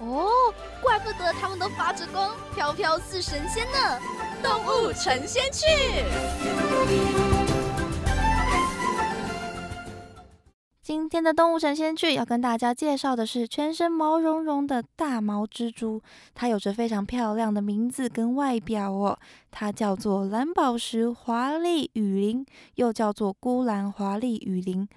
哦，怪不得他们都发着光，飘飘似神仙呢！动物成仙去。今天的动物成仙去要跟大家介绍的是全身毛茸茸的大毛蜘蛛，它有着非常漂亮的名字跟外表哦，它叫做蓝宝石华丽雨林，又叫做孤蓝华丽雨林。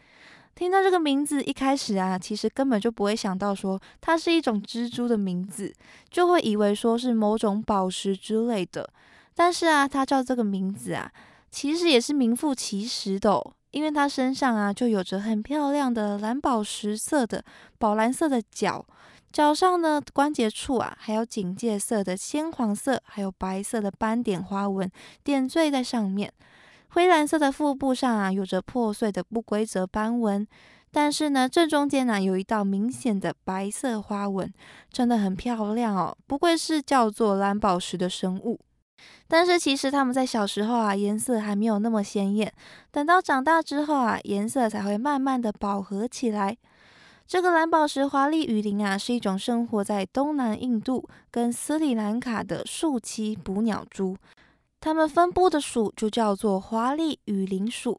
听到这个名字，一开始啊，其实根本就不会想到说它是一种蜘蛛的名字，就会以为说是某种宝石之类的。但是啊，它叫这个名字啊，其实也是名副其实的，哦，因为它身上啊就有着很漂亮的蓝宝石色的宝蓝色的脚，脚上呢关节处啊还有警戒色的鲜黄色，还有白色的斑点花纹点缀在上面。灰蓝色的腹部上啊，有着破碎的不规则斑纹，但是呢，正中间呢有一道明显的白色花纹，真的很漂亮哦，不愧是叫做蓝宝石的生物。但是其实它们在小时候啊，颜色还没有那么鲜艳，等到长大之后啊，颜色才会慢慢的饱和起来。这个蓝宝石华丽雨林啊，是一种生活在东南印度跟斯里兰卡的树栖捕鸟蛛。它们分布的属就叫做华丽雨林属。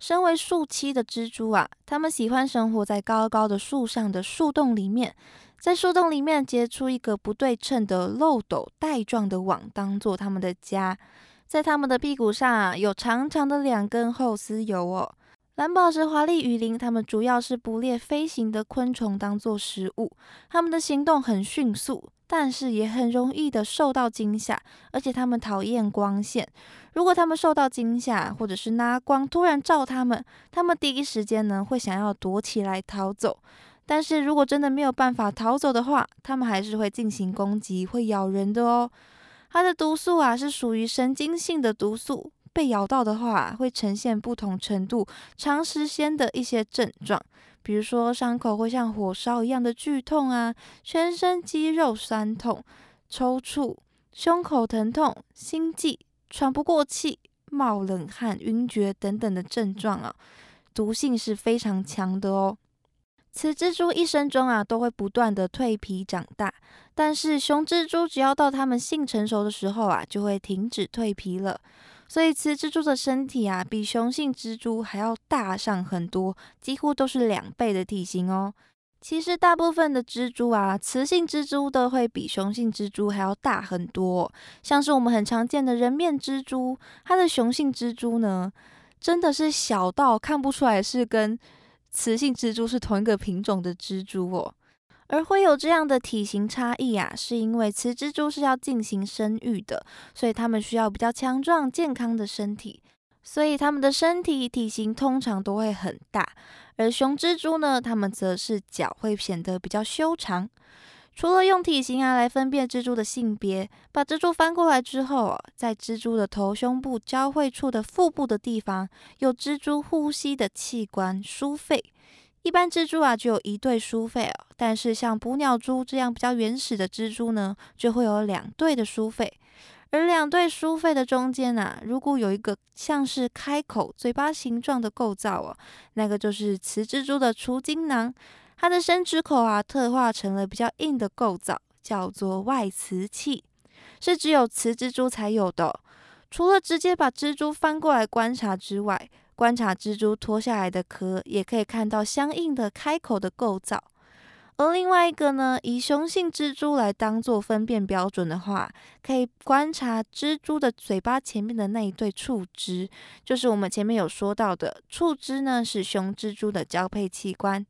身为树栖的蜘蛛啊，它们喜欢生活在高高的树上的树洞里面，在树洞里面结出一个不对称的漏斗带状的网，当做它们的家。在它们的屁股上啊，有长长的两根厚丝油哦。蓝宝石华丽雨林，它们主要是捕猎飞行的昆虫当做食物，它们的行动很迅速。但是也很容易的受到惊吓，而且它们讨厌光线。如果它们受到惊吓，或者是拿光突然照它们，它们第一时间呢会想要躲起来逃走。但是如果真的没有办法逃走的话，它们还是会进行攻击，会咬人的哦。它的毒素啊是属于神经性的毒素，被咬到的话会呈现不同程度、长时间的一些症状。比如说，伤口会像火烧一样的剧痛啊，全身肌肉酸痛、抽搐、胸口疼痛、心悸、喘不过气、冒冷汗、晕厥等等的症状啊，毒性是非常强的哦。雌蜘蛛一生中啊，都会不断的蜕皮长大，但是雄蜘蛛只要到它们性成熟的时候啊，就会停止蜕皮了。所以雌蜘蛛的身体啊，比雄性蜘蛛还要大上很多，几乎都是两倍的体型哦。其实大部分的蜘蛛啊，雌性蜘蛛都会比雄性蜘蛛还要大很多。像是我们很常见的人面蜘蛛，它的雄性蜘蛛呢，真的是小到看不出来是跟雌性蜘蛛是同一个品种的蜘蛛哦。而会有这样的体型差异啊，是因为雌蜘蛛是要进行生育的，所以它们需要比较强壮、健康的身体，所以它们的身体体型通常都会很大。而雄蜘蛛呢，它们则是脚会显得比较修长。除了用体型啊来分辨蜘蛛的性别，把蜘蛛翻过来之后，在蜘蛛的头胸部交汇处的腹部的地方，有蜘蛛呼吸的器官——枢肺。一般蜘蛛啊，就有一对书肺哦，但是像捕鸟蛛这样比较原始的蜘蛛呢，就会有两对的书肺。而两对书肺的中间啊，如果有一个像是开口、嘴巴形状的构造哦，那个就是雌蜘蛛的除精囊，它的生殖口啊，特化成了比较硬的构造，叫做外雌器，是只有雌蜘蛛才有的。除了直接把蜘蛛翻过来观察之外，观察蜘蛛脱下来的壳，也可以看到相应的开口的构造。而另外一个呢，以雄性蜘蛛来当做分辨标准的话，可以观察蜘蛛的嘴巴前面的那一对触肢，就是我们前面有说到的触肢呢，是雄蜘蛛的交配器官。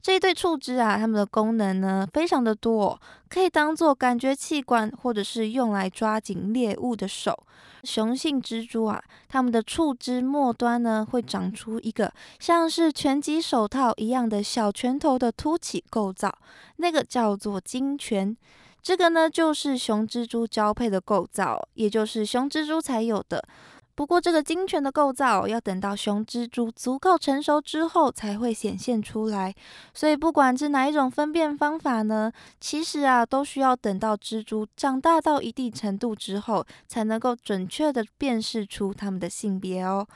这一对触枝啊，它们的功能呢非常的多，可以当做感觉器官，或者是用来抓紧猎物的手。雄性蜘蛛啊，它们的触枝末端呢会长出一个像是拳击手套一样的小拳头的凸起构造，那个叫做金拳。这个呢就是雄蜘蛛交配的构造，也就是雄蜘蛛才有的。不过，这个精全的构造要等到雄蜘蛛足够成熟之后才会显现出来。所以，不管是哪一种分辨方法呢，其实啊，都需要等到蜘蛛长大到一定程度之后，才能够准确的辨识出它们的性别哦。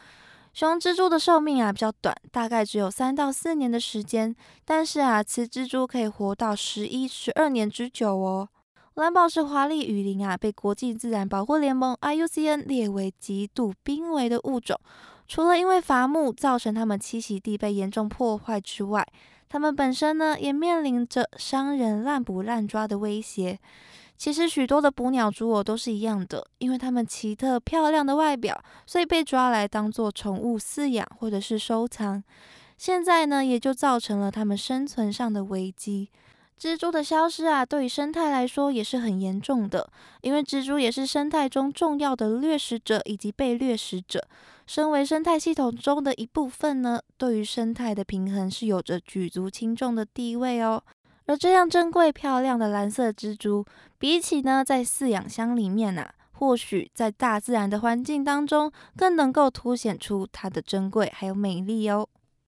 雄蜘蛛的寿命啊比较短，大概只有三到四年的时间，但是啊，雌蜘蛛可以活到十一、十二年之久哦。蓝宝石华丽雨林啊，被国际自然保护联盟 IUCN 列为极度濒危的物种。除了因为伐木造成它们栖息地被严重破坏之外，它们本身呢也面临着商人滥捕滥抓的威胁。其实许多的捕鸟蛛哦都是一样的，因为它们奇特漂亮的外表，所以被抓来当做宠物饲养或者是收藏。现在呢，也就造成了它们生存上的危机。蜘蛛的消失啊，对于生态来说也是很严重的，因为蜘蛛也是生态中重要的掠食者以及被掠食者。身为生态系统中的一部分呢，对于生态的平衡是有着举足轻重的地位哦。而这样珍贵漂亮的蓝色蜘蛛，比起呢在饲养箱里面啊，或许在大自然的环境当中，更能够凸显出它的珍贵还有美丽哦。